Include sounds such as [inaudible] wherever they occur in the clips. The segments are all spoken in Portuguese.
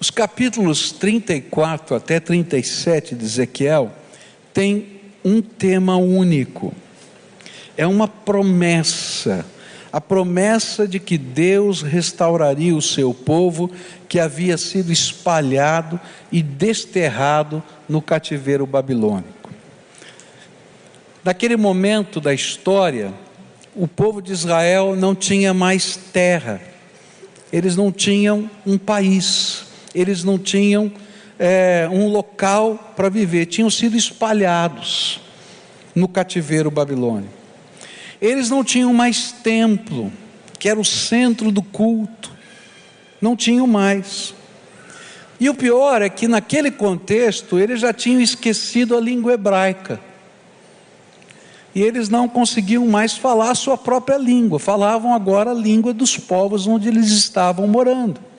Os capítulos 34 até 37 de Ezequiel têm um tema único. É uma promessa, a promessa de que Deus restauraria o seu povo que havia sido espalhado e desterrado no cativeiro babilônico. Naquele momento da história, o povo de Israel não tinha mais terra, eles não tinham um país, eles não tinham é, um local para viver, tinham sido espalhados no cativeiro babilônico. Eles não tinham mais templo, que era o centro do culto, não tinham mais. E o pior é que naquele contexto eles já tinham esquecido a língua hebraica. E eles não conseguiam mais falar a sua própria língua, falavam agora a língua dos povos onde eles estavam morando.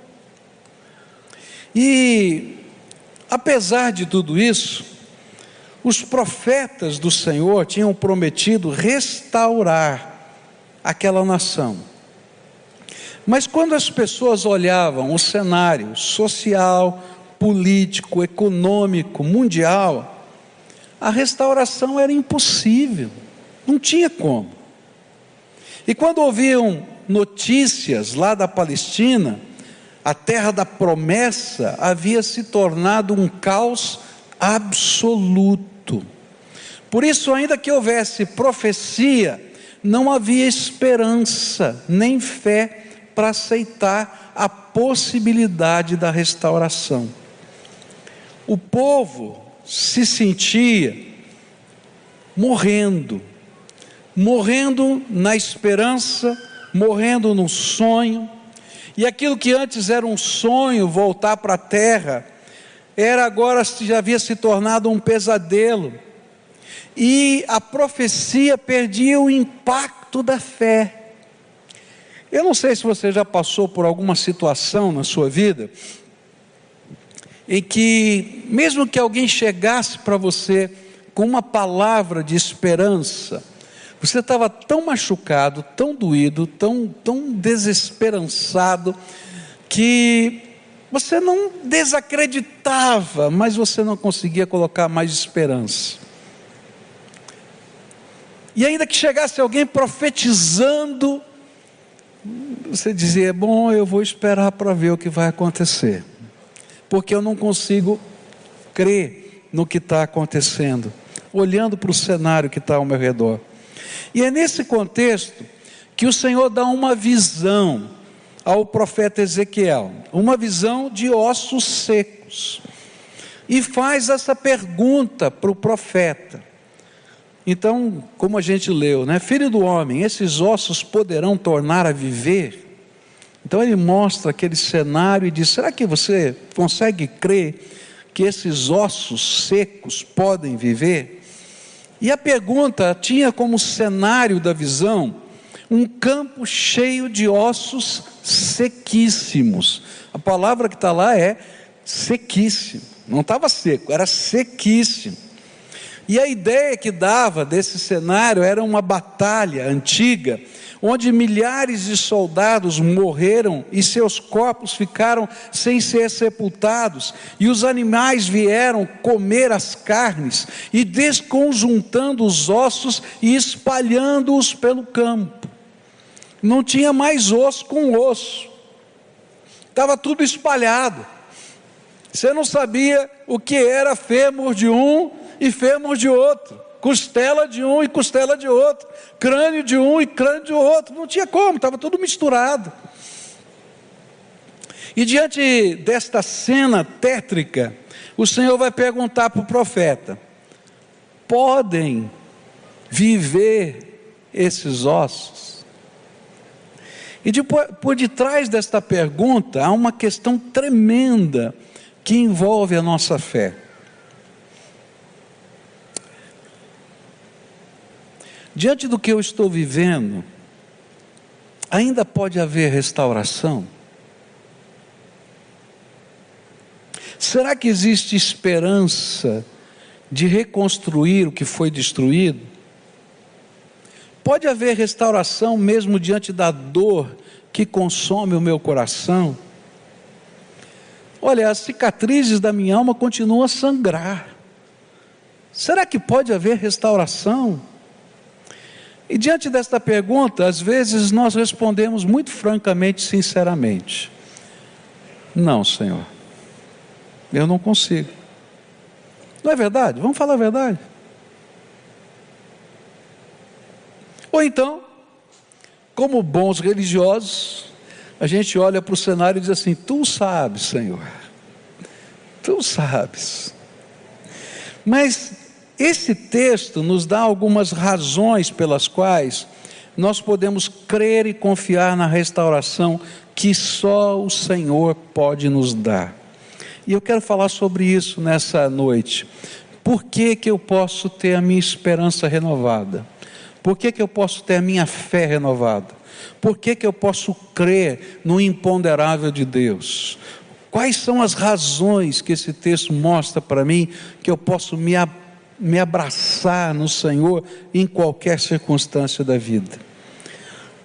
E Apesar de tudo isso, os profetas do Senhor tinham prometido restaurar aquela nação. Mas quando as pessoas olhavam o cenário social, político, econômico, mundial, a restauração era impossível, não tinha como. E quando ouviam notícias lá da Palestina, a terra da promessa havia se tornado um caos absoluto. Por isso, ainda que houvesse profecia, não havia esperança nem fé para aceitar a possibilidade da restauração. O povo se sentia morrendo, morrendo na esperança, morrendo no sonho e aquilo que antes era um sonho, voltar para a terra, era agora já havia se tornado um pesadelo. E a profecia perdia o impacto da fé. Eu não sei se você já passou por alguma situação na sua vida em que, mesmo que alguém chegasse para você com uma palavra de esperança, você estava tão machucado, tão doído, tão, tão desesperançado, que você não desacreditava, mas você não conseguia colocar mais esperança. E ainda que chegasse alguém profetizando, você dizia: Bom, eu vou esperar para ver o que vai acontecer, porque eu não consigo crer no que está acontecendo, olhando para o cenário que está ao meu redor. E é nesse contexto que o Senhor dá uma visão ao profeta Ezequiel, uma visão de ossos secos, e faz essa pergunta para o profeta. Então, como a gente leu, né? Filho do homem, esses ossos poderão tornar a viver? Então ele mostra aquele cenário e diz: será que você consegue crer que esses ossos secos podem viver? E a pergunta tinha como cenário da visão um campo cheio de ossos sequíssimos. A palavra que está lá é sequíssimo. Não estava seco, era sequíssimo. E a ideia que dava desse cenário era uma batalha antiga onde milhares de soldados morreram e seus corpos ficaram sem ser sepultados, e os animais vieram comer as carnes, e desconjuntando os ossos e espalhando-os pelo campo. Não tinha mais osso com osso, estava tudo espalhado. Você não sabia o que era fêmur de um e fêmur de outro costela de um e costela de outro, crânio de um e crânio de outro, não tinha como, estava tudo misturado. E diante desta cena tétrica, o Senhor vai perguntar para o profeta: podem viver esses ossos? E por detrás desta pergunta há uma questão tremenda que envolve a nossa fé. Diante do que eu estou vivendo, ainda pode haver restauração? Será que existe esperança de reconstruir o que foi destruído? Pode haver restauração mesmo diante da dor que consome o meu coração? Olha, as cicatrizes da minha alma continuam a sangrar. Será que pode haver restauração? E diante desta pergunta, às vezes nós respondemos muito francamente, sinceramente: Não, Senhor, eu não consigo. Não é verdade? Vamos falar a verdade. Ou então, como bons religiosos, a gente olha para o cenário e diz assim: Tu sabes, Senhor, tu sabes. Mas esse texto nos dá algumas razões pelas quais nós podemos crer e confiar na restauração que só o Senhor pode nos dar. E eu quero falar sobre isso nessa noite. Por que, que eu posso ter a minha esperança renovada? Por que, que eu posso ter a minha fé renovada? Por que, que eu posso crer no imponderável de Deus? Quais são as razões que esse texto mostra para mim que eu posso me, me abraçar no Senhor em qualquer circunstância da vida?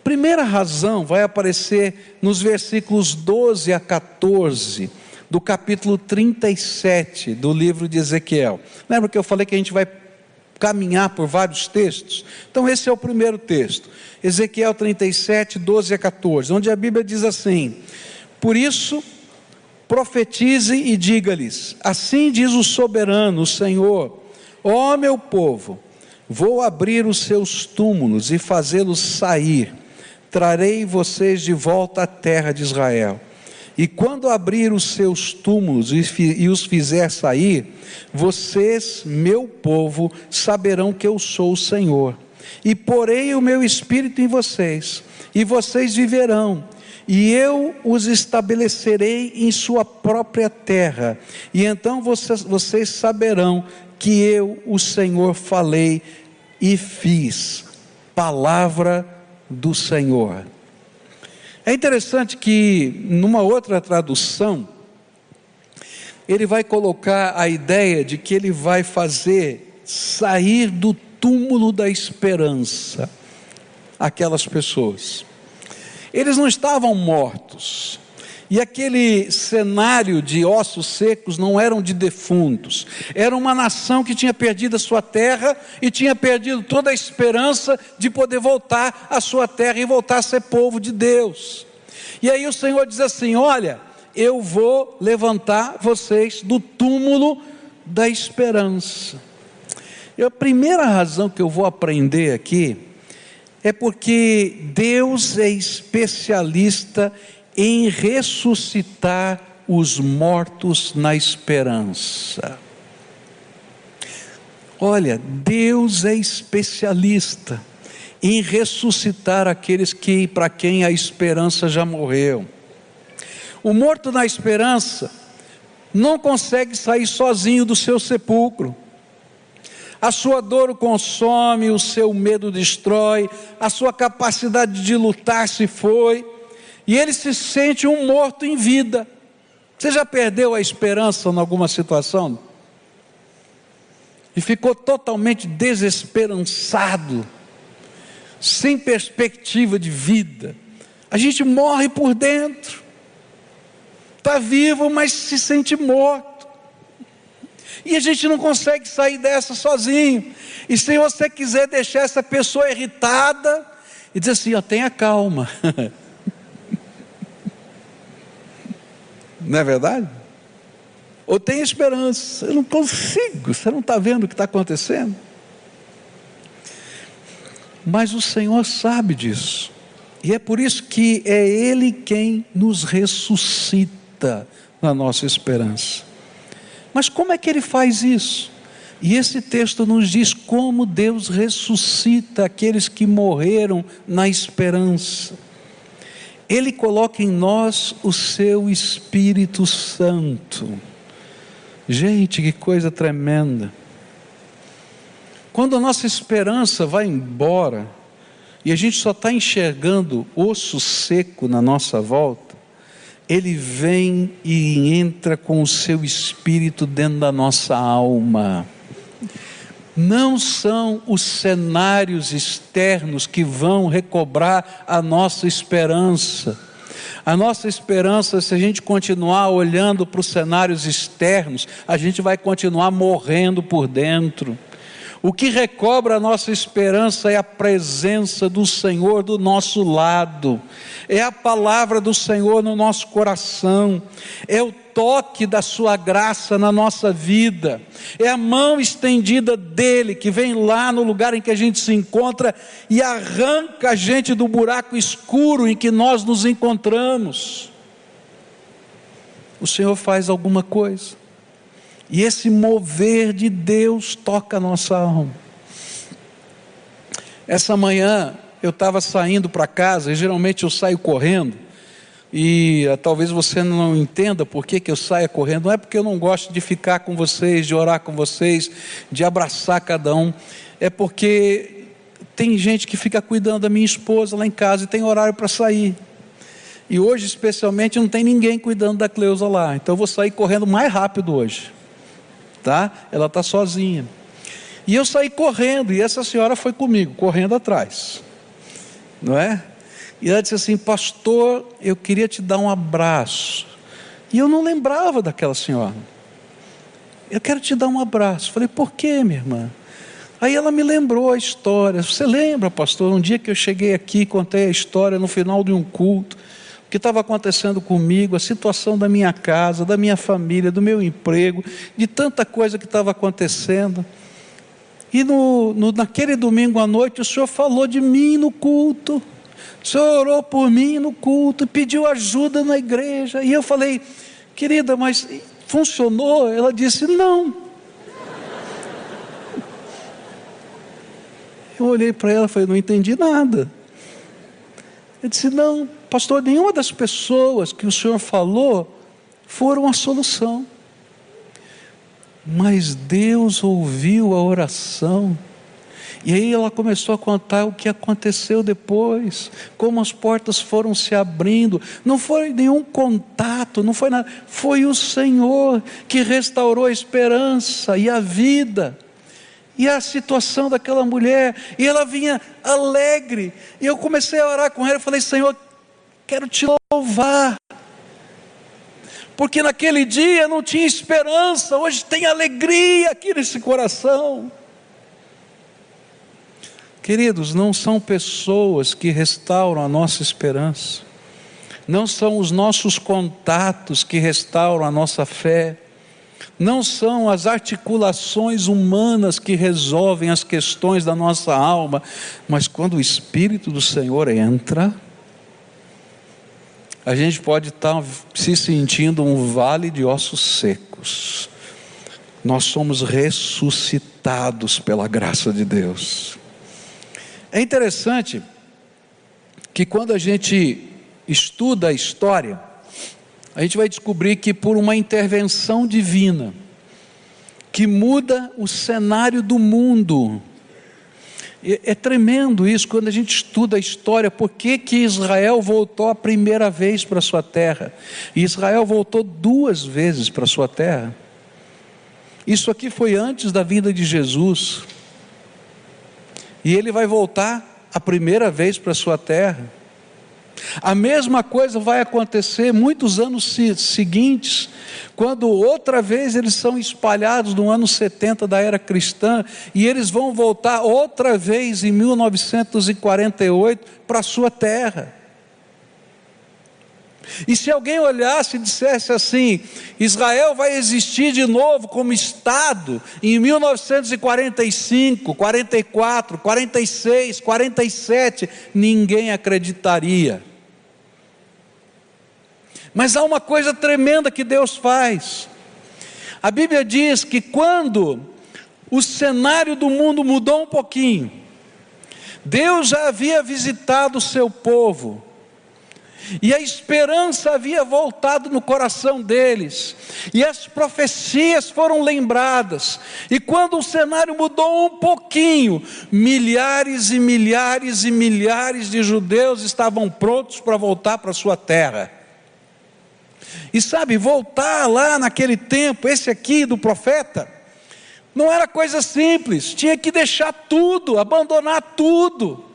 Primeira razão vai aparecer nos versículos 12 a 14 do capítulo 37 do livro de Ezequiel. Lembra que eu falei que a gente vai caminhar por vários textos. Então, esse é o primeiro texto, Ezequiel 37, 12 a 14, onde a Bíblia diz assim: Por isso, profetize e diga-lhes: Assim diz o soberano, o Senhor, ó meu povo, vou abrir os seus túmulos e fazê-los sair, trarei vocês de volta à terra de Israel. E quando abrir os seus túmulos e os fizer sair, vocês, meu povo, saberão que eu sou o Senhor. E porei o meu espírito em vocês, e vocês viverão, e eu os estabelecerei em sua própria terra. E então vocês, vocês saberão que eu, o Senhor, falei e fiz. Palavra do Senhor. É interessante que, numa outra tradução, ele vai colocar a ideia de que ele vai fazer sair do túmulo da esperança aquelas pessoas. Eles não estavam mortos, e aquele cenário de ossos secos não eram de defuntos, era uma nação que tinha perdido a sua terra e tinha perdido toda a esperança de poder voltar à sua terra e voltar a ser povo de Deus. E aí o Senhor diz assim: Olha, eu vou levantar vocês do túmulo da esperança. E a primeira razão que eu vou aprender aqui é porque Deus é especialista em ressuscitar os mortos na esperança. Olha, Deus é especialista em ressuscitar aqueles que para quem a esperança já morreu. O morto na esperança não consegue sair sozinho do seu sepulcro. A sua dor o consome, o seu medo destrói, a sua capacidade de lutar se foi e ele se sente um morto em vida. Você já perdeu a esperança em alguma situação? E ficou totalmente desesperançado, sem perspectiva de vida. A gente morre por dentro, está vivo, mas se sente morto. E a gente não consegue sair dessa sozinho. E se você quiser deixar essa pessoa irritada, e dizer assim: ó, tenha calma. [laughs] Não é verdade? Ou tem esperança, eu não consigo, você não está vendo o que está acontecendo? Mas o Senhor sabe disso, e é por isso que é Ele quem nos ressuscita na nossa esperança. Mas como é que Ele faz isso? E esse texto nos diz como Deus ressuscita aqueles que morreram na esperança. Ele coloca em nós o seu Espírito Santo. Gente, que coisa tremenda. Quando a nossa esperança vai embora e a gente só está enxergando osso seco na nossa volta, ele vem e entra com o seu espírito dentro da nossa alma não são os cenários externos que vão recobrar a nossa esperança. A nossa esperança, se a gente continuar olhando para os cenários externos, a gente vai continuar morrendo por dentro. O que recobra a nossa esperança é a presença do Senhor do nosso lado, é a palavra do Senhor no nosso coração, é o toque da Sua graça na nossa vida, é a mão estendida dele que vem lá no lugar em que a gente se encontra e arranca a gente do buraco escuro em que nós nos encontramos. O Senhor faz alguma coisa. E esse mover de Deus toca a nossa alma. Essa manhã eu estava saindo para casa, e geralmente eu saio correndo, e uh, talvez você não entenda por que, que eu saia correndo, não é porque eu não gosto de ficar com vocês, de orar com vocês, de abraçar cada um, é porque tem gente que fica cuidando da minha esposa lá em casa e tem horário para sair. E hoje, especialmente, não tem ninguém cuidando da Cleusa lá. Então eu vou sair correndo mais rápido hoje tá? Ela está sozinha. E eu saí correndo, e essa senhora foi comigo, correndo atrás, não é? E ela disse assim: Pastor, eu queria te dar um abraço. E eu não lembrava daquela senhora. Eu quero te dar um abraço. Falei: Por quê, minha irmã? Aí ela me lembrou a história. Você lembra, pastor? Um dia que eu cheguei aqui, contei a história no final de um culto o que estava acontecendo comigo, a situação da minha casa, da minha família, do meu emprego, de tanta coisa que estava acontecendo. E no, no, naquele domingo à noite, o Senhor falou de mim no culto. Senhor orou por mim no culto, pediu ajuda na igreja. E eu falei, querida, mas funcionou? Ela disse, não. Eu olhei para ela e falei, não entendi nada. Eu disse, não, Pastor, nenhuma das pessoas que o Senhor falou foram a solução. Mas Deus ouviu a oração. E aí ela começou a contar o que aconteceu depois, como as portas foram se abrindo. Não foi nenhum contato, não foi nada. Foi o Senhor que restaurou a esperança e a vida e a situação daquela mulher, e ela vinha alegre, e eu comecei a orar com ela, e falei, Senhor, Quero te louvar. Porque naquele dia não tinha esperança, hoje tem alegria aqui nesse coração. Queridos, não são pessoas que restauram a nossa esperança, não são os nossos contatos que restauram a nossa fé, não são as articulações humanas que resolvem as questões da nossa alma, mas quando o Espírito do Senhor entra, a gente pode estar se sentindo um vale de ossos secos. Nós somos ressuscitados pela graça de Deus. É interessante que quando a gente estuda a história, a gente vai descobrir que por uma intervenção divina, que muda o cenário do mundo, é tremendo isso quando a gente estuda a história, por que, que Israel voltou a primeira vez para a sua terra? E Israel voltou duas vezes para a sua terra. Isso aqui foi antes da vinda de Jesus. E ele vai voltar a primeira vez para sua terra. A mesma coisa vai acontecer muitos anos seguintes, quando outra vez eles são espalhados no ano 70 da era cristã, e eles vão voltar outra vez em 1948 para sua terra. E se alguém olhasse e dissesse assim: Israel vai existir de novo como Estado em 1945, 44, 46, 47, ninguém acreditaria. Mas há uma coisa tremenda que Deus faz. A Bíblia diz que quando o cenário do mundo mudou um pouquinho, Deus já havia visitado o seu povo, e a esperança havia voltado no coração deles, e as profecias foram lembradas, e quando o cenário mudou um pouquinho, milhares e milhares e milhares de judeus estavam prontos para voltar para sua terra. E sabe, voltar lá naquele tempo, esse aqui do profeta, não era coisa simples, tinha que deixar tudo, abandonar tudo.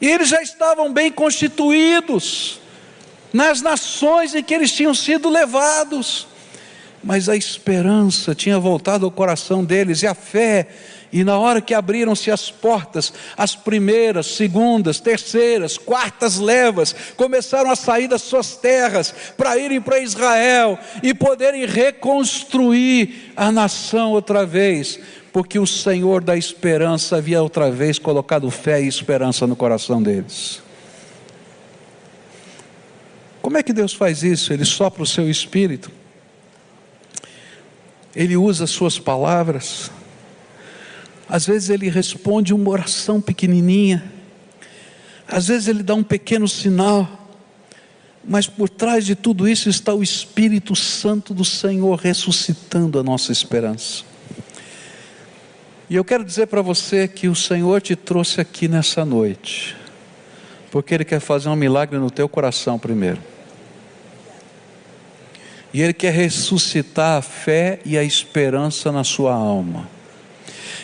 E eles já estavam bem constituídos, nas nações em que eles tinham sido levados. Mas a esperança tinha voltado ao coração deles e a fé e na hora que abriram-se as portas, as primeiras, segundas, terceiras, quartas levas começaram a sair das suas terras para irem para Israel e poderem reconstruir a nação outra vez, porque o Senhor da esperança havia outra vez colocado fé e esperança no coração deles. Como é que Deus faz isso? Ele sopra o seu espírito, ele usa as suas palavras às vezes ele responde uma oração pequenininha, às vezes ele dá um pequeno sinal, mas por trás de tudo isso está o Espírito Santo do Senhor ressuscitando a nossa esperança. E eu quero dizer para você que o Senhor te trouxe aqui nessa noite, porque Ele quer fazer um milagre no teu coração primeiro. E Ele quer ressuscitar a fé e a esperança na sua alma.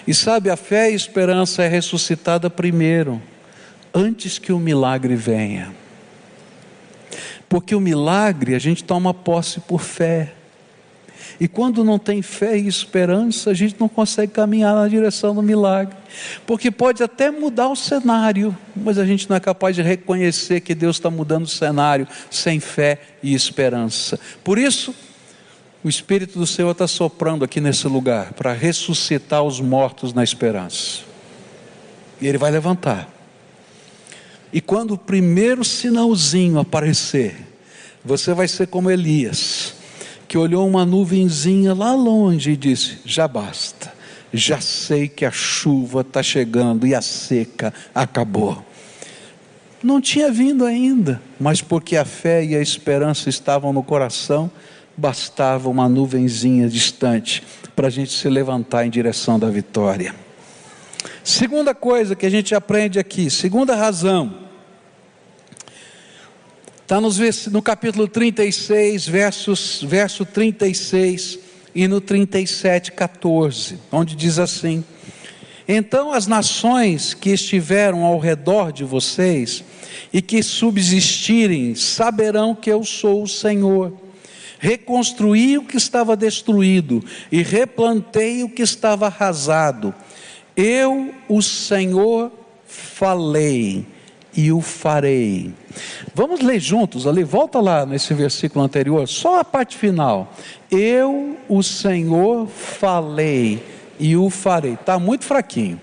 E sabe, a fé e a esperança é ressuscitada primeiro, antes que o milagre venha. Porque o milagre a gente toma posse por fé. E quando não tem fé e esperança, a gente não consegue caminhar na direção do milagre. Porque pode até mudar o cenário, mas a gente não é capaz de reconhecer que Deus está mudando o cenário sem fé e esperança. Por isso, o Espírito do Senhor está soprando aqui nesse lugar para ressuscitar os mortos na esperança. E Ele vai levantar. E quando o primeiro sinalzinho aparecer, você vai ser como Elias, que olhou uma nuvenzinha lá longe e disse: Já basta, já sei que a chuva está chegando e a seca acabou. Não tinha vindo ainda, mas porque a fé e a esperança estavam no coração, bastava uma nuvenzinha distante para a gente se levantar em direção da vitória. Segunda coisa que a gente aprende aqui, segunda razão, está no capítulo 36, versos, verso 36 e no 37, 14, onde diz assim: Então as nações que estiveram ao redor de vocês e que subsistirem saberão que eu sou o Senhor reconstruí o que estava destruído e replantei o que estava arrasado. Eu, o Senhor, falei e o farei. Vamos ler juntos ali, volta lá nesse versículo anterior, só a parte final. Eu, o Senhor, falei e o farei. Está muito fraquinho.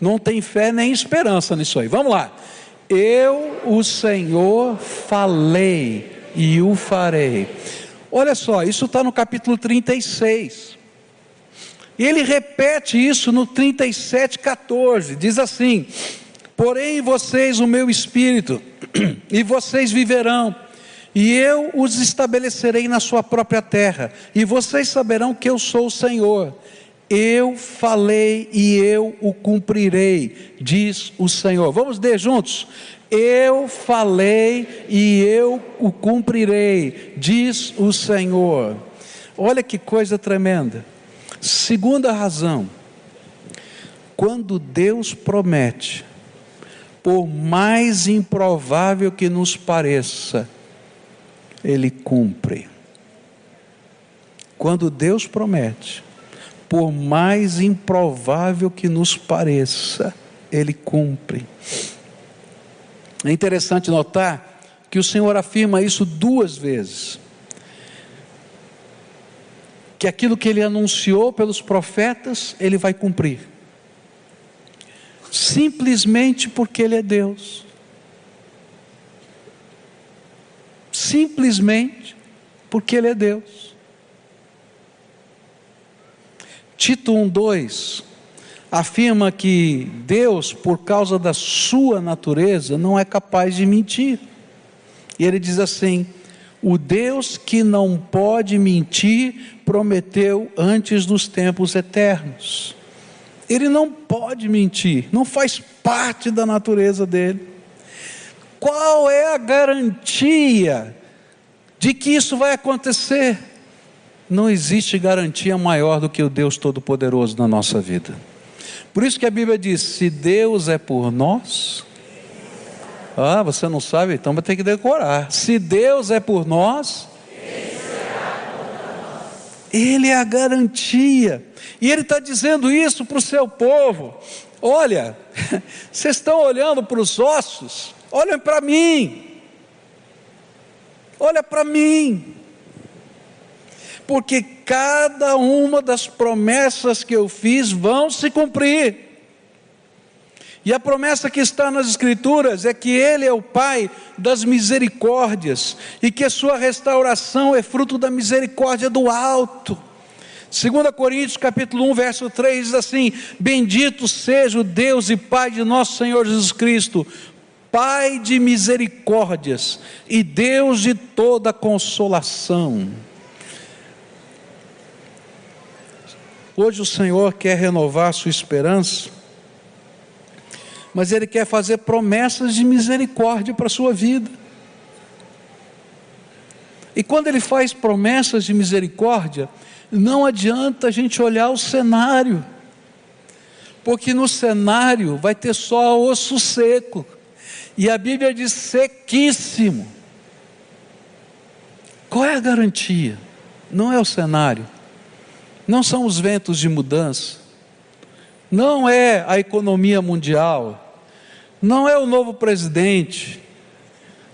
Não tem fé nem esperança nisso aí. Vamos lá. Eu, o Senhor, falei e o farei. Olha só, isso está no capítulo 36. E ele repete isso no 37, 14. Diz assim: Porém, vocês o meu espírito, [clears throat] e vocês viverão, e eu os estabelecerei na sua própria terra, e vocês saberão que eu sou o Senhor. Eu falei e eu o cumprirei, diz o Senhor. Vamos ler juntos? Eu falei e eu o cumprirei, diz o Senhor. Olha que coisa tremenda. Segunda razão, quando Deus promete, por mais improvável que nos pareça, Ele cumpre. Quando Deus promete, por mais improvável que nos pareça, Ele cumpre. É interessante notar que o Senhor afirma isso duas vezes. Que aquilo que ele anunciou pelos profetas, ele vai cumprir. Simplesmente porque ele é Deus. Simplesmente porque ele é Deus. Tito 1:2 afirma que Deus, por causa da sua natureza, não é capaz de mentir. E ele diz assim: o Deus que não pode mentir prometeu antes dos tempos eternos. Ele não pode mentir, não faz parte da natureza dele. Qual é a garantia de que isso vai acontecer? Não existe garantia maior do que o Deus Todo-Poderoso na nossa vida. Por isso que a Bíblia diz: se Deus é por nós, Ah, você não sabe? Então vai ter que decorar. Se Deus é por nós, Ele é a garantia. E Ele está dizendo isso para o seu povo. Olha, [laughs] vocês estão olhando para os ossos, olhem para mim. Olha para mim. Porque cada uma das promessas que eu fiz vão se cumprir. E a promessa que está nas Escrituras é que Ele é o Pai das misericórdias e que a sua restauração é fruto da misericórdia do alto. 2 Coríntios capítulo 1, verso 3 diz assim: Bendito seja o Deus e Pai de nosso Senhor Jesus Cristo, Pai de misericórdias e Deus de toda consolação. Hoje o Senhor quer renovar a sua esperança, mas Ele quer fazer promessas de misericórdia para a sua vida. E quando Ele faz promessas de misericórdia, não adianta a gente olhar o cenário, porque no cenário vai ter só osso seco, e a Bíblia diz sequíssimo. Qual é a garantia? Não é o cenário, não são os ventos de mudança, não é a economia mundial, não é o novo presidente,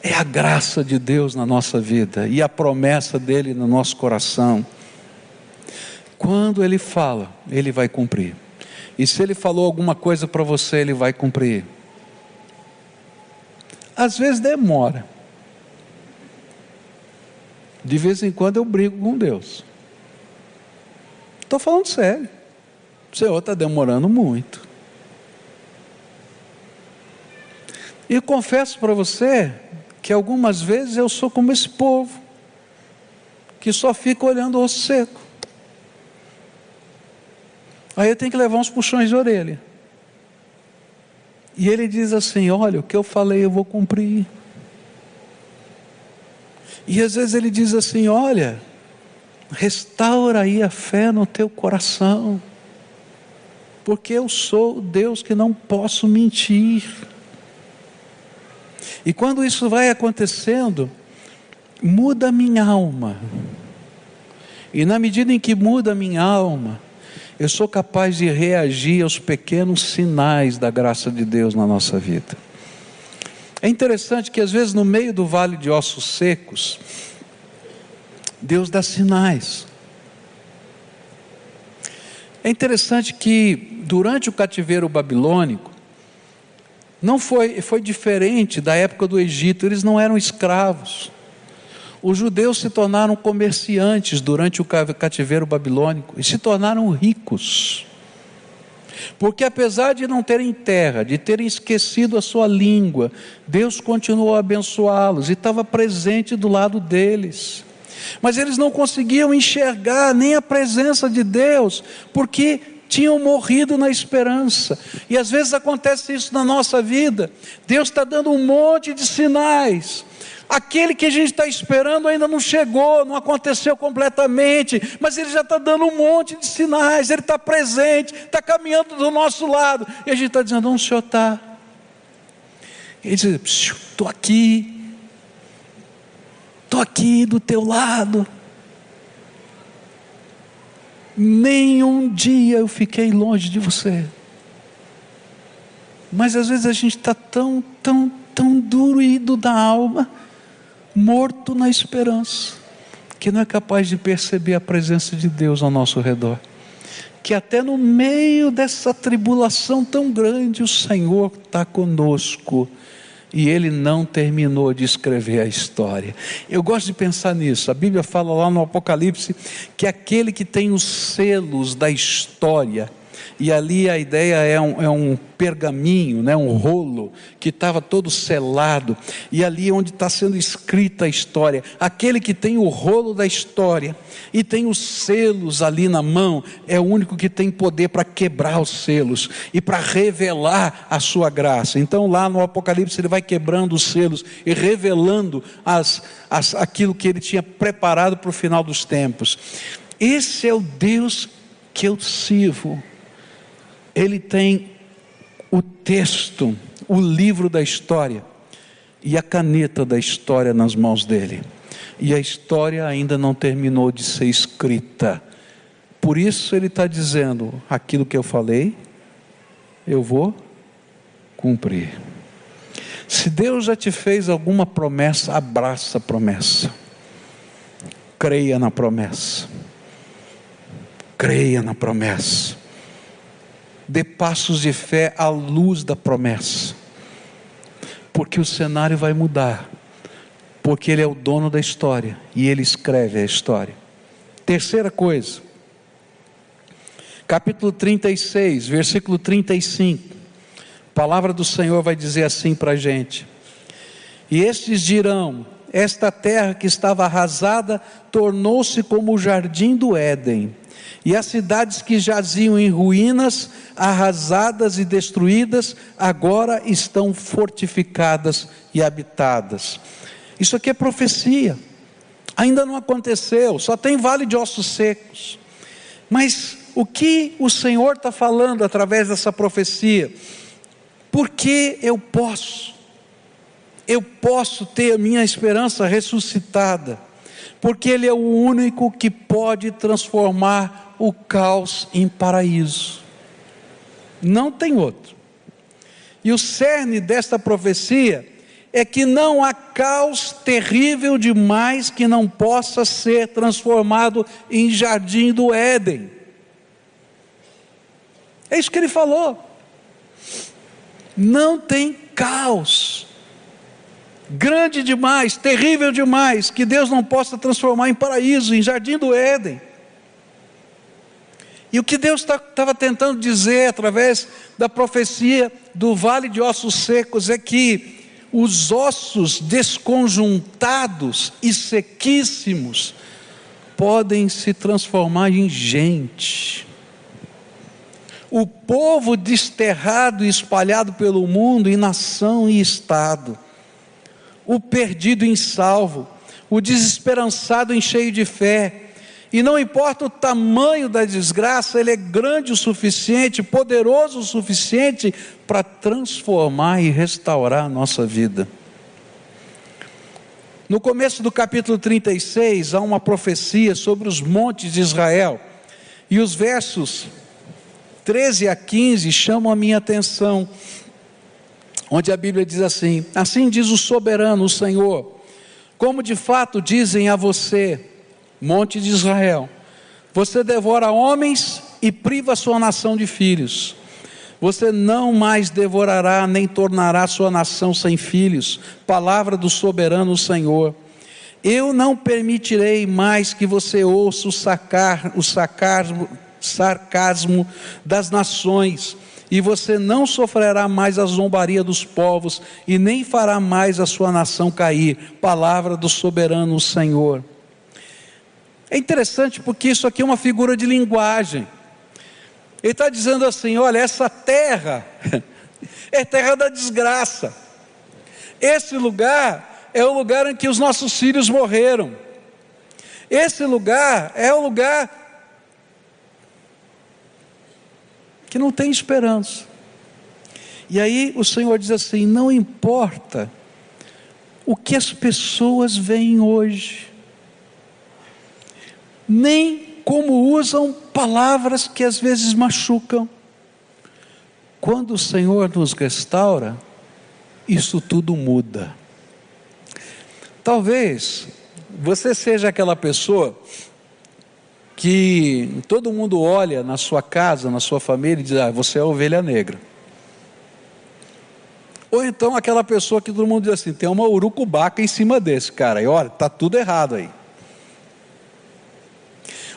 é a graça de Deus na nossa vida e a promessa dele no nosso coração. Quando ele fala, ele vai cumprir. E se ele falou alguma coisa para você, ele vai cumprir. Às vezes demora. De vez em quando eu brigo com Deus. Estou falando sério. O Senhor está demorando muito. E confesso para você que algumas vezes eu sou como esse povo, que só fica olhando o osso seco. Aí eu tenho que levar uns puxões de orelha. E ele diz assim: Olha, o que eu falei eu vou cumprir. E às vezes ele diz assim: Olha, restaura aí a fé no teu coração, porque eu sou Deus que não posso mentir. E quando isso vai acontecendo, muda a minha alma. E na medida em que muda a minha alma, eu sou capaz de reagir aos pequenos sinais da graça de Deus na nossa vida. É interessante que às vezes no meio do vale de ossos secos, Deus dá sinais. É interessante que durante o cativeiro babilônico, não foi, foi diferente da época do Egito, eles não eram escravos os judeus se tornaram comerciantes durante o cativeiro babilônico e se tornaram ricos. Porque apesar de não terem terra, de terem esquecido a sua língua, Deus continuou a abençoá-los e estava presente do lado deles. Mas eles não conseguiam enxergar nem a presença de Deus, porque tinham morrido na esperança. E às vezes acontece isso na nossa vida. Deus está dando um monte de sinais, Aquele que a gente está esperando ainda não chegou, não aconteceu completamente, mas ele já está dando um monte de sinais, ele está presente, está caminhando do nosso lado, e a gente está dizendo: onde o senhor está? Ele diz: estou aqui, estou aqui do teu lado. Nenhum dia eu fiquei longe de você. Mas às vezes a gente está tão, tão, tão doído da alma morto na esperança, que não é capaz de perceber a presença de Deus ao nosso redor. Que até no meio dessa tribulação tão grande, o Senhor está conosco e ele não terminou de escrever a história. Eu gosto de pensar nisso. A Bíblia fala lá no Apocalipse que aquele que tem os selos da história, e ali a ideia é um, é um pergaminho, né, um rolo, que estava todo selado, e ali onde está sendo escrita a história, aquele que tem o rolo da história e tem os selos ali na mão, é o único que tem poder para quebrar os selos e para revelar a sua graça. Então, lá no Apocalipse, ele vai quebrando os selos e revelando as, as, aquilo que ele tinha preparado para o final dos tempos. Esse é o Deus que eu sirvo ele tem o texto, o livro da história, e a caneta da história nas mãos dele. E a história ainda não terminou de ser escrita. Por isso ele está dizendo: aquilo que eu falei, eu vou cumprir. Se Deus já te fez alguma promessa, abraça a promessa. Creia na promessa. Creia na promessa. Dê passos de fé à luz da promessa. Porque o cenário vai mudar. Porque Ele é o dono da história e Ele escreve a história. Terceira coisa, capítulo 36, versículo 35. A palavra do Senhor vai dizer assim para a gente: E estes dirão: Esta terra que estava arrasada tornou-se como o jardim do Éden e as cidades que jaziam em ruínas, arrasadas e destruídas, agora estão fortificadas e habitadas. Isso aqui é profecia. Ainda não aconteceu, só tem vale de ossos secos. Mas o que o Senhor está falando através dessa profecia? Porque eu posso, eu posso ter a minha esperança ressuscitada, porque Ele é o único que pode transformar o caos em paraíso. Não tem outro. E o cerne desta profecia é que não há caos terrível demais que não possa ser transformado em jardim do Éden. É isso que ele falou. Não tem caos grande demais, terrível demais, que Deus não possa transformar em paraíso, em jardim do Éden. E o que Deus estava tá, tentando dizer através da profecia do vale de ossos secos é que os ossos desconjuntados e sequíssimos podem se transformar em gente. O povo desterrado e espalhado pelo mundo em nação e estado. O perdido em salvo, o desesperançado em cheio de fé, e não importa o tamanho da desgraça, ele é grande o suficiente, poderoso o suficiente para transformar e restaurar a nossa vida. No começo do capítulo 36, há uma profecia sobre os montes de Israel, e os versos 13 a 15 chamam a minha atenção, onde a Bíblia diz assim: Assim diz o soberano, o Senhor, como de fato dizem a você, monte de Israel. Você devora homens e priva sua nação de filhos. Você não mais devorará nem tornará sua nação sem filhos. Palavra do soberano Senhor. Eu não permitirei mais que você ouça o, sacar, o sacarmo, sarcasmo das nações, e você não sofrerá mais a zombaria dos povos, e nem fará mais a sua nação cair. Palavra do soberano Senhor. É interessante porque isso aqui é uma figura de linguagem. Ele está dizendo assim: olha, essa terra [laughs] é terra da desgraça. Esse lugar é o lugar em que os nossos filhos morreram. Esse lugar é o lugar que não tem esperança. E aí o Senhor diz assim: não importa o que as pessoas veem hoje, nem como usam palavras que às vezes machucam. Quando o Senhor nos restaura, isso tudo muda. Talvez você seja aquela pessoa que todo mundo olha na sua casa, na sua família e diz: ah, você é ovelha negra. Ou então aquela pessoa que todo mundo diz assim: tem uma urucubaca em cima desse cara, e olha, está tudo errado aí.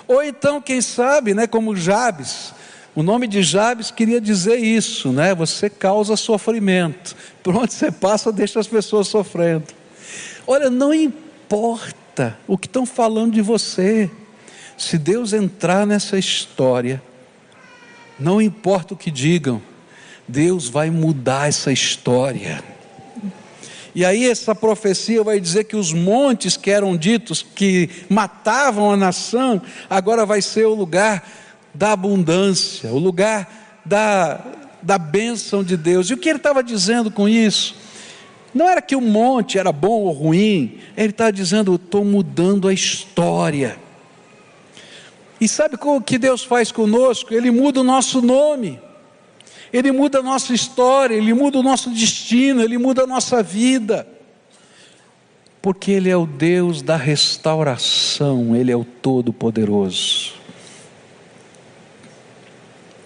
Ou então, quem sabe, né, como Jabes, o nome de Jabes queria dizer isso, né? Você causa sofrimento. Por onde você passa, deixa as pessoas sofrendo. Olha, não importa o que estão falando de você. Se Deus entrar nessa história, não importa o que digam, Deus vai mudar essa história. E aí essa profecia vai dizer que os montes que eram ditos que matavam a nação, agora vai ser o lugar da abundância, o lugar da, da bênção de Deus. E o que ele estava dizendo com isso? Não era que o monte era bom ou ruim, ele está dizendo: estou mudando a história. E sabe o que Deus faz conosco? Ele muda o nosso nome, Ele muda a nossa história, Ele muda o nosso destino, Ele muda a nossa vida. Porque Ele é o Deus da restauração, Ele é o Todo-Poderoso.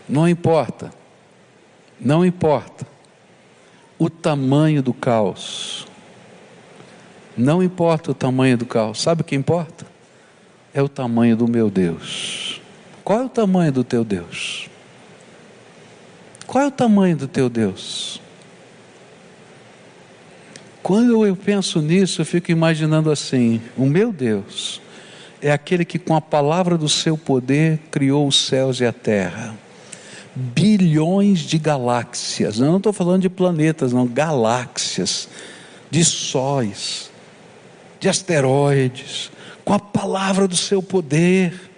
Não importa, não importa o tamanho do caos, não importa o tamanho do caos, sabe o que importa? É o tamanho do meu Deus. Qual é o tamanho do teu Deus? Qual é o tamanho do teu Deus? Quando eu penso nisso, eu fico imaginando assim: o meu Deus é aquele que, com a palavra do seu poder, criou os céus e a terra. Bilhões de galáxias, eu não estou falando de planetas, não, galáxias, de sóis, de asteroides, com a palavra do seu poder.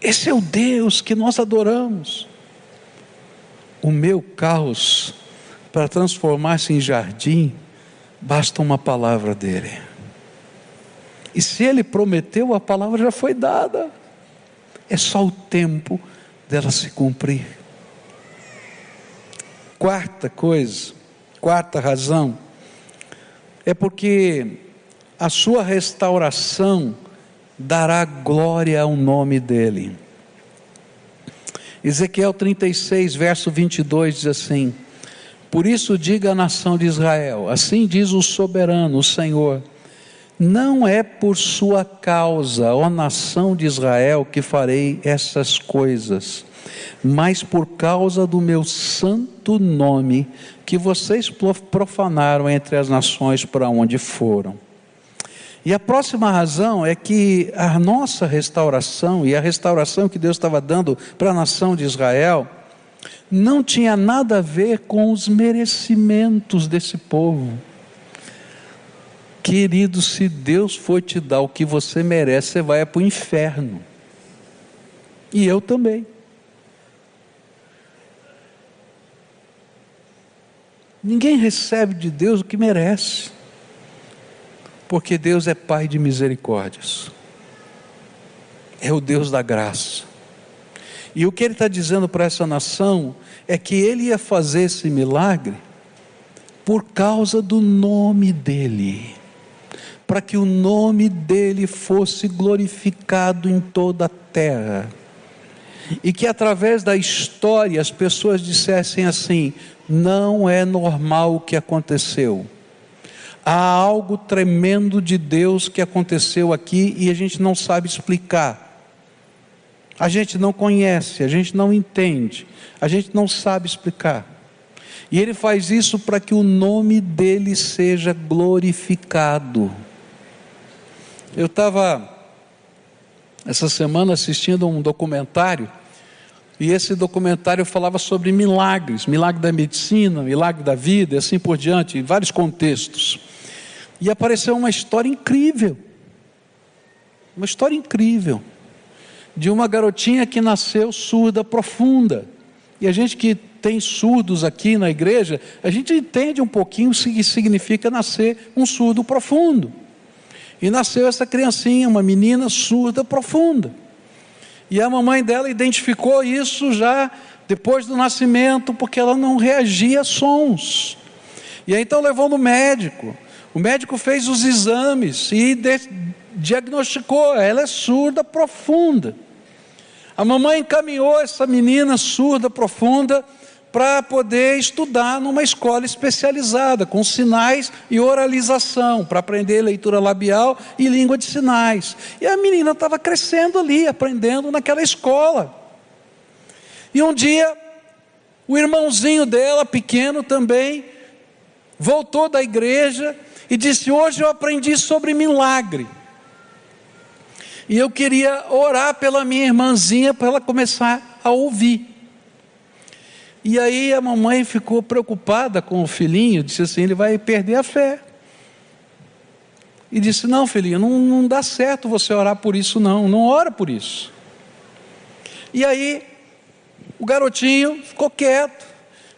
Esse é o Deus que nós adoramos. O meu caos, para transformar-se em jardim, basta uma palavra dele. E se ele prometeu, a palavra já foi dada. É só o tempo dela se cumprir. Quarta coisa, quarta razão, é porque a sua restauração dará glória ao nome dele. Ezequiel 36, verso 22 diz assim: Por isso diga à nação de Israel: Assim diz o soberano, o Senhor, não é por sua causa, ó nação de Israel, que farei essas coisas, mas por causa do meu santo nome, que vocês profanaram entre as nações para onde foram. E a próxima razão é que a nossa restauração e a restauração que Deus estava dando para a nação de Israel não tinha nada a ver com os merecimentos desse povo. Querido, se Deus for te dar o que você merece, você vai para o inferno. E eu também. Ninguém recebe de Deus o que merece porque Deus é Pai de misericórdias, é o Deus da graça. E o que Ele está dizendo para essa nação é que Ele ia fazer esse milagre por causa do nome dEle, para que o nome dEle fosse glorificado em toda a terra. E que através da história as pessoas dissessem assim: não é normal o que aconteceu há algo tremendo de Deus que aconteceu aqui e a gente não sabe explicar. A gente não conhece, a gente não entende, a gente não sabe explicar. E ele faz isso para que o nome dele seja glorificado. Eu estava essa semana assistindo um documentário e esse documentário falava sobre milagres, milagre da medicina, milagre da vida e assim por diante, em vários contextos. E apareceu uma história incrível. Uma história incrível. De uma garotinha que nasceu surda profunda. E a gente que tem surdos aqui na igreja, a gente entende um pouquinho o que significa nascer um surdo profundo. E nasceu essa criancinha, uma menina surda profunda. E a mamãe dela identificou isso já depois do nascimento, porque ela não reagia a sons. E aí então levou no médico. O médico fez os exames e diagnosticou, ela é surda profunda. A mamãe encaminhou essa menina surda profunda para poder estudar numa escola especializada, com sinais e oralização, para aprender leitura labial e língua de sinais. E a menina estava crescendo ali, aprendendo naquela escola. E um dia, o irmãozinho dela, pequeno também, voltou da igreja e disse: Hoje eu aprendi sobre milagre. E eu queria orar pela minha irmãzinha para ela começar a ouvir. E aí a mamãe ficou preocupada com o filhinho, disse assim: ele vai perder a fé. E disse: Não, filhinho, não, não dá certo você orar por isso, não, não ora por isso. E aí o garotinho ficou quieto,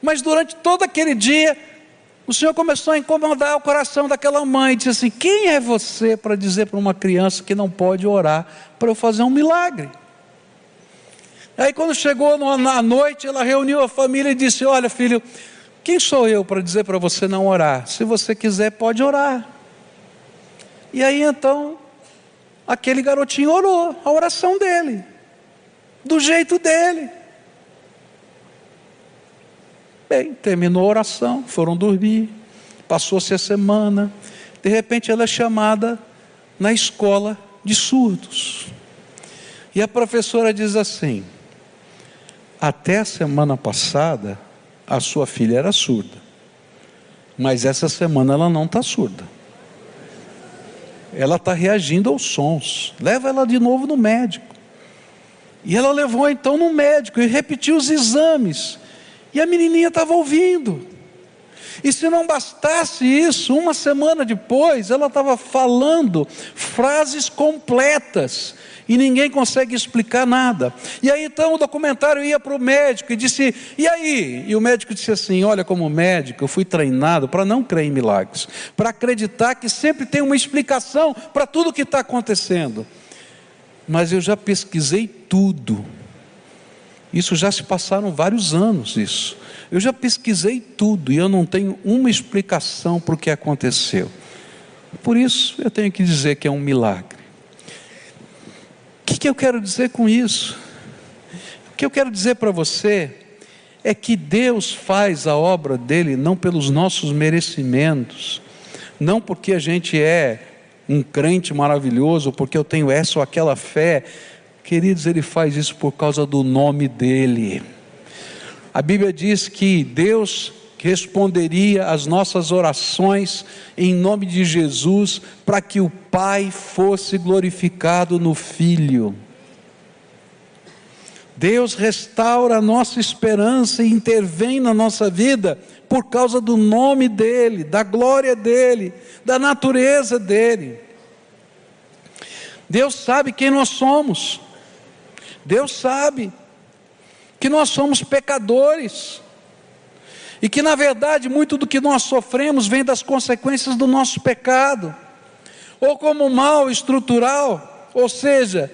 mas durante todo aquele dia o Senhor começou a incomodar o coração daquela mãe. Disse assim: Quem é você para dizer para uma criança que não pode orar para eu fazer um milagre? Aí, quando chegou na noite, ela reuniu a família e disse: Olha, filho, quem sou eu para dizer para você não orar? Se você quiser, pode orar. E aí então, aquele garotinho orou, a oração dele, do jeito dele. Bem, terminou a oração, foram dormir, passou-se a semana, de repente ela é chamada na escola de surdos. E a professora diz assim: até a semana passada, a sua filha era surda, mas essa semana ela não está surda. Ela está reagindo aos sons. Leva ela de novo no médico. E ela levou então no médico e repetiu os exames. E a menininha estava ouvindo. E se não bastasse isso, uma semana depois, ela estava falando frases completas e ninguém consegue explicar nada. E aí então o documentário ia para o médico e disse: E aí? E o médico disse assim: Olha, como médico, eu fui treinado para não crer em milagres, para acreditar que sempre tem uma explicação para tudo o que está acontecendo. Mas eu já pesquisei tudo isso já se passaram vários anos isso. Eu já pesquisei tudo e eu não tenho uma explicação para o que aconteceu. Por isso eu tenho que dizer que é um milagre. O que, que eu quero dizer com isso? O que eu quero dizer para você é que Deus faz a obra dele não pelos nossos merecimentos, não porque a gente é um crente maravilhoso, porque eu tenho essa ou aquela fé, Queridos, ele faz isso por causa do nome dele. A Bíblia diz que Deus responderia às nossas orações em nome de Jesus, para que o Pai fosse glorificado no Filho. Deus restaura a nossa esperança e intervém na nossa vida por causa do nome dEle, da glória dEle, da natureza dEle. Deus sabe quem nós somos. Deus sabe que nós somos pecadores e que, na verdade, muito do que nós sofremos vem das consequências do nosso pecado, ou como mal estrutural, ou seja,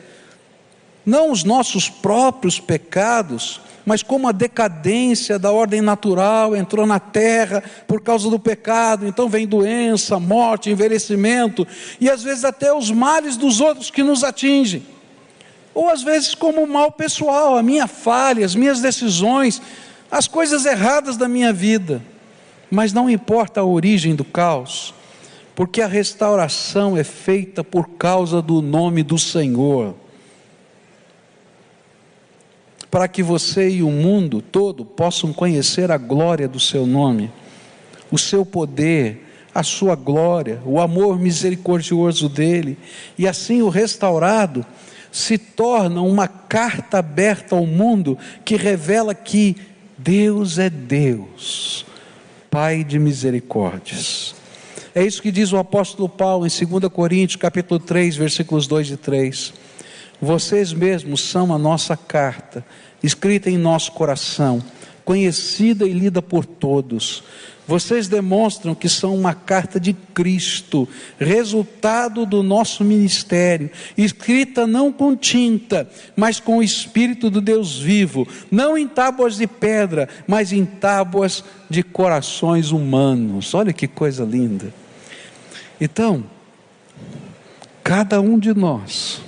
não os nossos próprios pecados, mas como a decadência da ordem natural entrou na terra por causa do pecado, então vem doença, morte, envelhecimento e às vezes até os males dos outros que nos atingem ou às vezes como mal pessoal, a minha falha, as minhas decisões, as coisas erradas da minha vida. Mas não importa a origem do caos, porque a restauração é feita por causa do nome do Senhor. Para que você e o mundo todo possam conhecer a glória do seu nome, o seu poder, a sua glória, o amor misericordioso dele, e assim o restaurado se torna uma carta aberta ao mundo que revela que Deus é Deus, Pai de misericórdias. É isso que diz o apóstolo Paulo em 2 Coríntios, capítulo 3, versículos 2 e 3. Vocês mesmos são a nossa carta, escrita em nosso coração, conhecida e lida por todos vocês demonstram que são uma carta de Cristo, resultado do nosso ministério, escrita não com tinta, mas com o Espírito do Deus vivo, não em tábuas de pedra, mas em tábuas de corações humanos. Olha que coisa linda. Então, cada um de nós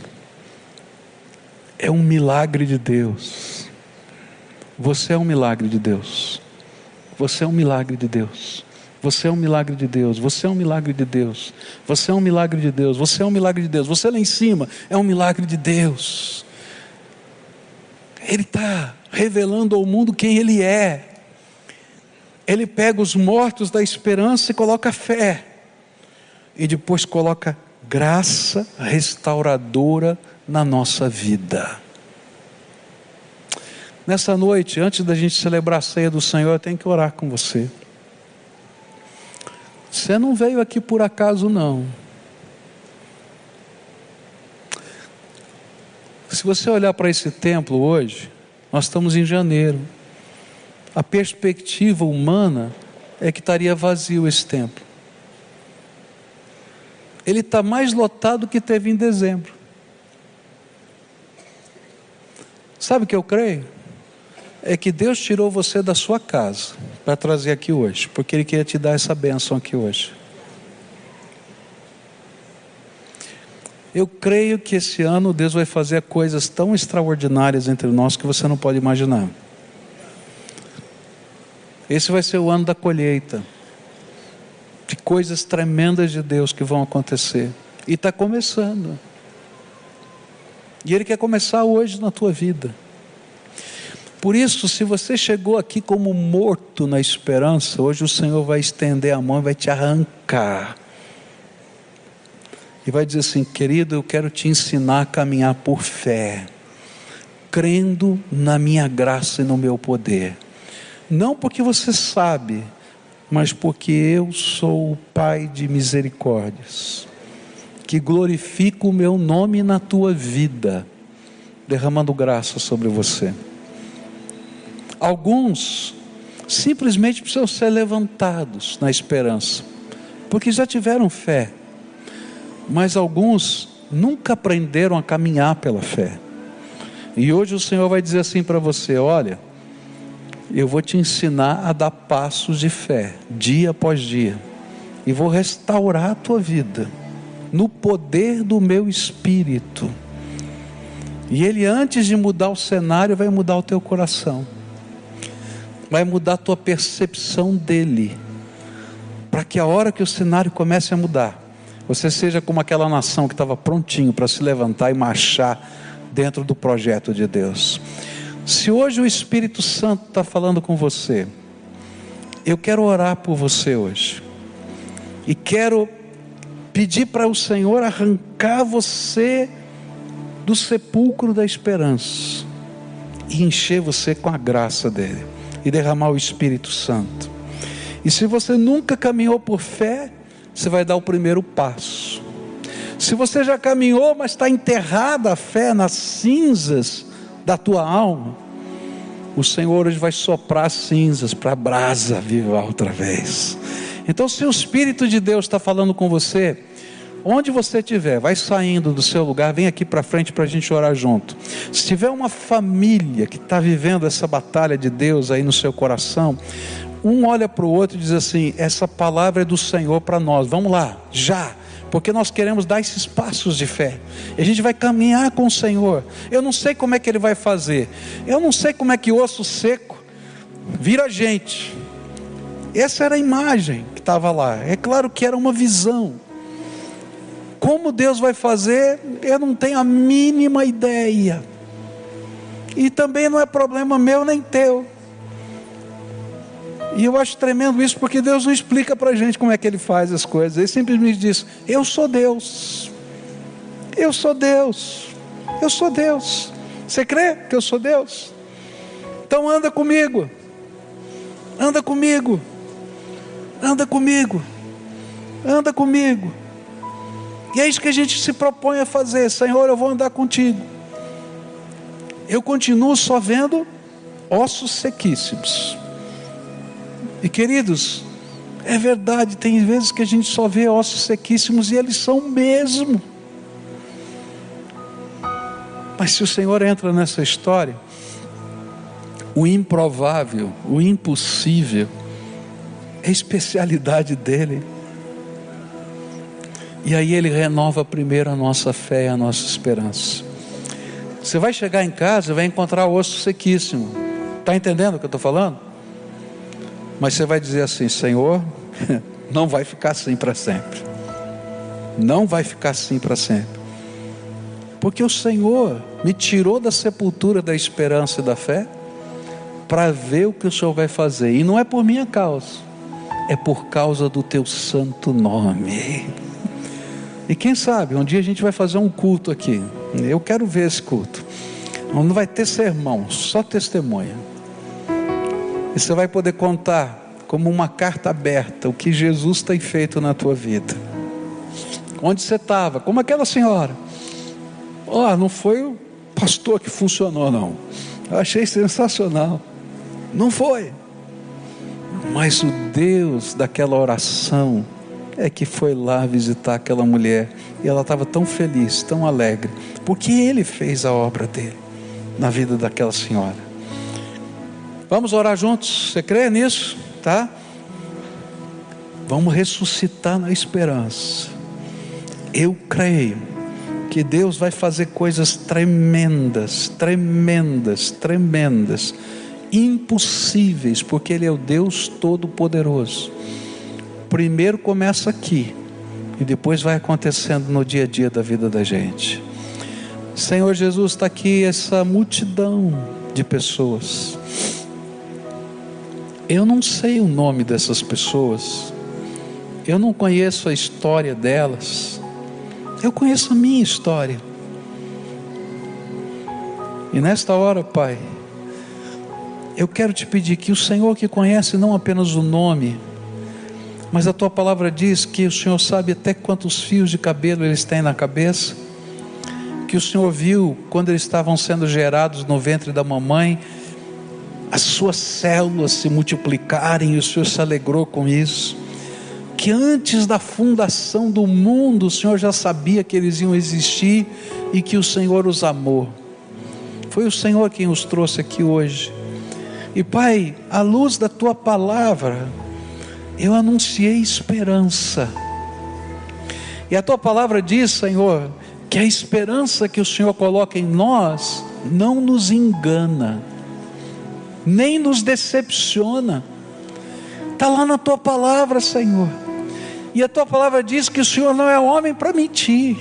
é um milagre de Deus. Você é um milagre de Deus. Você é um milagre de Deus. Você é um milagre de Deus. Você é um milagre de Deus. Você é um milagre de Deus. Você é um milagre de Deus. Você lá em cima é um milagre de Deus. Ele está revelando ao mundo quem Ele é. Ele pega os mortos da esperança e coloca fé. E depois coloca graça restauradora na nossa vida. Nessa noite, antes da gente celebrar a ceia do Senhor, eu tenho que orar com você. Você não veio aqui por acaso, não. Se você olhar para esse templo hoje, nós estamos em janeiro. A perspectiva humana é que estaria vazio esse templo. Ele está mais lotado do que teve em dezembro. Sabe o que eu creio? É que Deus tirou você da sua casa para trazer aqui hoje, porque Ele queria te dar essa bênção aqui hoje. Eu creio que esse ano Deus vai fazer coisas tão extraordinárias entre nós que você não pode imaginar. Esse vai ser o ano da colheita, de coisas tremendas de Deus que vão acontecer. E está começando. E Ele quer começar hoje na tua vida. Por isso, se você chegou aqui como morto na esperança, hoje o Senhor vai estender a mão e vai te arrancar e vai dizer assim: querido, eu quero te ensinar a caminhar por fé, crendo na minha graça e no meu poder. Não porque você sabe, mas porque eu sou o Pai de misericórdias, que glorifico o meu nome na tua vida, derramando graça sobre você. Alguns simplesmente precisam ser levantados na esperança, porque já tiveram fé mas alguns nunca aprenderam a caminhar pela fé. E hoje o Senhor vai dizer assim para você: olha, eu vou te ensinar a dar passos de fé, dia após dia, e vou restaurar a tua vida, no poder do meu espírito. E Ele, antes de mudar o cenário, vai mudar o teu coração, vai mudar a tua percepção dEle, para que a hora que o cenário comece a mudar, você seja como aquela nação que estava prontinho para se levantar e marchar dentro do projeto de Deus. Se hoje o Espírito Santo está falando com você, eu quero orar por você hoje. E quero pedir para o Senhor arrancar você do sepulcro da esperança e encher você com a graça dele e derramar o Espírito Santo. E se você nunca caminhou por fé, você vai dar o primeiro passo. Se você já caminhou, mas está enterrada a fé nas cinzas da tua alma, o Senhor hoje vai soprar cinzas para a brasa viva outra vez. Então, se o Espírito de Deus está falando com você, onde você estiver, vai saindo do seu lugar, vem aqui para frente para a gente orar junto. Se tiver uma família que está vivendo essa batalha de Deus aí no seu coração, um olha para o outro e diz assim: essa palavra é do Senhor para nós, vamos lá, já porque nós queremos dar esses passos de fé. E a gente vai caminhar com o Senhor. Eu não sei como é que Ele vai fazer. Eu não sei como é que osso seco vira gente. Essa era a imagem que estava lá. É claro que era uma visão. Como Deus vai fazer, eu não tenho a mínima ideia. E também não é problema meu nem teu. E eu acho tremendo isso porque Deus não explica para a gente como é que Ele faz as coisas. Ele simplesmente diz: Eu sou Deus. Eu sou Deus. Eu sou Deus. Você crê que eu sou Deus? Então anda comigo. Anda comigo. Anda comigo. Anda comigo. E é isso que a gente se propõe a fazer. Senhor, eu vou andar contigo. Eu continuo só vendo ossos sequíssimos. E queridos, é verdade, tem vezes que a gente só vê ossos sequíssimos e eles são mesmo. Mas se o Senhor entra nessa história, o improvável, o impossível, é especialidade dele. E aí ele renova primeiro a nossa fé e a nossa esperança. Você vai chegar em casa e vai encontrar osso sequíssimo. Está entendendo o que eu estou falando? Mas você vai dizer assim: Senhor, [laughs] não vai ficar assim para sempre. Não vai ficar assim para sempre. Porque o Senhor me tirou da sepultura da esperança e da fé para ver o que o Senhor vai fazer. E não é por minha causa, é por causa do teu santo nome. E quem sabe, um dia a gente vai fazer um culto aqui. Eu quero ver esse culto. Não vai ter sermão, só testemunha. E você vai poder contar como uma carta aberta o que Jesus tem feito na tua vida. Onde você estava, como aquela senhora. Ó, oh, não foi o pastor que funcionou, não. Eu achei sensacional. Não foi. Mas o Deus daquela oração é que foi lá visitar aquela mulher e ela estava tão feliz, tão alegre, porque ele fez a obra dele na vida daquela senhora. Vamos orar juntos? Você crê nisso? Tá? Vamos ressuscitar na esperança. Eu creio que Deus vai fazer coisas tremendas, tremendas, tremendas, impossíveis, porque Ele é o Deus Todo-Poderoso. Primeiro começa aqui e depois vai acontecendo no dia a dia da vida da gente. Senhor Jesus, está aqui essa multidão de pessoas. Eu não sei o nome dessas pessoas, eu não conheço a história delas, eu conheço a minha história. E nesta hora, Pai, eu quero te pedir que o Senhor que conhece não apenas o nome, mas a tua palavra diz que o Senhor sabe até quantos fios de cabelo eles têm na cabeça, que o Senhor viu quando eles estavam sendo gerados no ventre da mamãe, as suas células se multiplicarem e o Senhor se alegrou com isso. Que antes da fundação do mundo o Senhor já sabia que eles iam existir e que o Senhor os amou. Foi o Senhor quem os trouxe aqui hoje. E Pai, à luz da tua palavra, eu anunciei esperança. E a tua palavra diz, Senhor, que a esperança que o Senhor coloca em nós não nos engana, nem nos decepciona. Está lá na tua palavra, Senhor. E a tua palavra diz que o Senhor não é homem para mentir.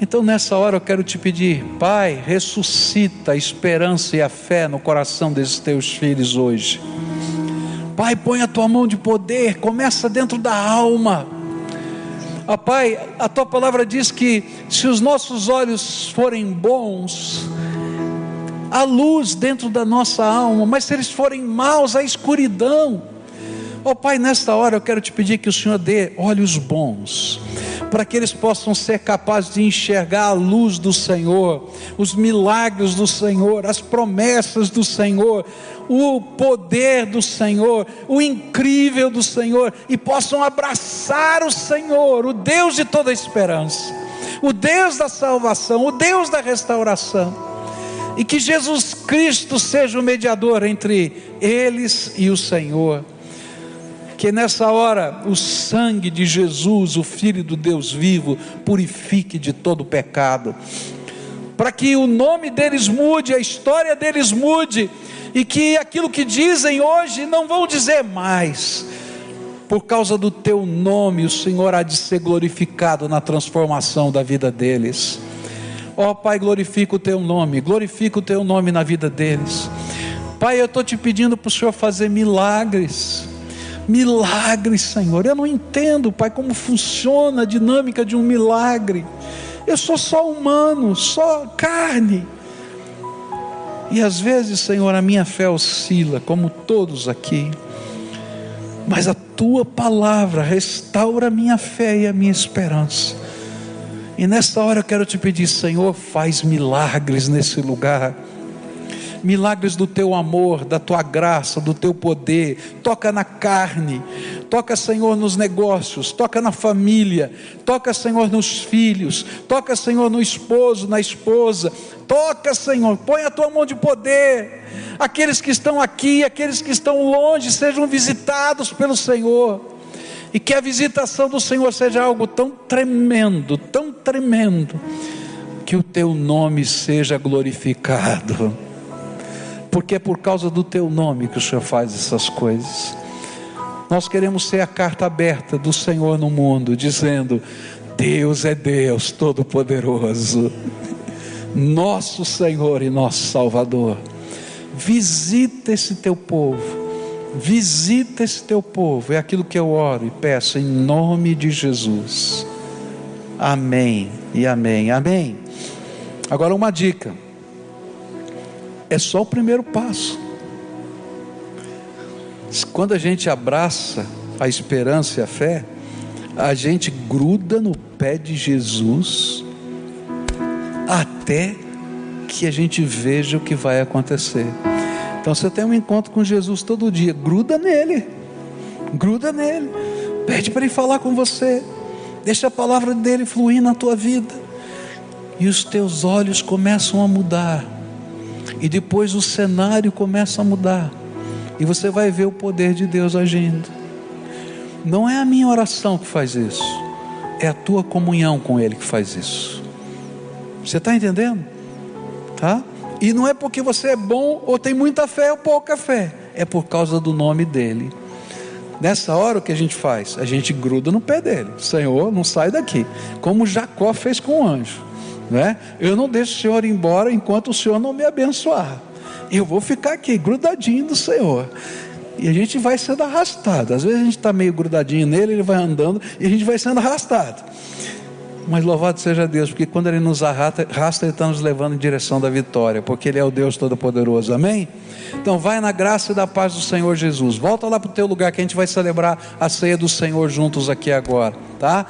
Então nessa hora eu quero te pedir, Pai, ressuscita a esperança e a fé no coração desses teus filhos hoje. Pai, põe a tua mão de poder, começa dentro da alma. Ah, Pai, a tua palavra diz que se os nossos olhos forem bons, há luz dentro da nossa alma, mas se eles forem maus, há escuridão. Ó oh, Pai, nesta hora eu quero te pedir que o Senhor dê olhos bons para que eles possam ser capazes de enxergar a luz do Senhor, os milagres do Senhor, as promessas do Senhor, o poder do Senhor, o incrível do Senhor, e possam abraçar o Senhor, o Deus de toda esperança, o Deus da salvação, o Deus da restauração. E que Jesus Cristo seja o mediador entre eles e o Senhor que nessa hora o sangue de Jesus, o Filho do Deus vivo, purifique de todo pecado, para que o nome deles mude, a história deles mude, e que aquilo que dizem hoje não vão dizer mais. Por causa do teu nome, o Senhor há de ser glorificado na transformação da vida deles. Ó oh, Pai, glorifica o teu nome, glorifica o teu nome na vida deles. Pai, eu estou te pedindo para o Senhor fazer milagres milagres, Senhor. Eu não entendo, Pai, como funciona a dinâmica de um milagre. Eu sou só humano, só carne. E às vezes, Senhor, a minha fé oscila, como todos aqui. Mas a tua palavra restaura a minha fé e a minha esperança. E nesta hora eu quero te pedir, Senhor, faz milagres nesse lugar milagres do teu amor, da tua graça, do teu poder. Toca na carne, toca, Senhor, nos negócios, toca na família, toca, Senhor, nos filhos, toca, Senhor, no esposo, na esposa. Toca, Senhor, põe a tua mão de poder. Aqueles que estão aqui, aqueles que estão longe, sejam visitados pelo Senhor. E que a visitação do Senhor seja algo tão tremendo, tão tremendo, que o teu nome seja glorificado porque é por causa do teu nome que o Senhor faz essas coisas. Nós queremos ser a carta aberta do Senhor no mundo, dizendo: Deus é Deus Todo-Poderoso, [laughs] nosso Senhor e nosso Salvador. Visita esse teu povo, visita esse teu povo, é aquilo que eu oro e peço em nome de Jesus. Amém e amém, amém. Agora uma dica é só o primeiro passo. Quando a gente abraça a esperança e a fé, a gente gruda no pé de Jesus até que a gente veja o que vai acontecer. Então você tem um encontro com Jesus todo dia, gruda nele, gruda nele, pede para ele falar com você, deixa a palavra dele fluir na tua vida, e os teus olhos começam a mudar, e depois o cenário começa a mudar, e você vai ver o poder de Deus agindo. Não é a minha oração que faz isso, é a tua comunhão com Ele que faz isso. Você está entendendo? Tá? E não é porque você é bom ou tem muita fé ou pouca fé, é por causa do nome dele. Nessa hora o que a gente faz? A gente gruda no pé dele. Senhor, não sai daqui. Como Jacó fez com o anjo. Né? Eu não deixo o Senhor embora enquanto o Senhor não me abençoar. Eu vou ficar aqui, grudadinho do Senhor. E a gente vai sendo arrastado. Às vezes a gente está meio grudadinho nele, ele vai andando e a gente vai sendo arrastado. Mas louvado seja Deus, porque quando Ele nos arrasta, Ele está nos levando em direção da vitória, porque Ele é o Deus Todo-Poderoso, amém? Então vai na graça e da paz do Senhor Jesus. Volta lá para o teu lugar que a gente vai celebrar a ceia do Senhor juntos aqui agora, tá?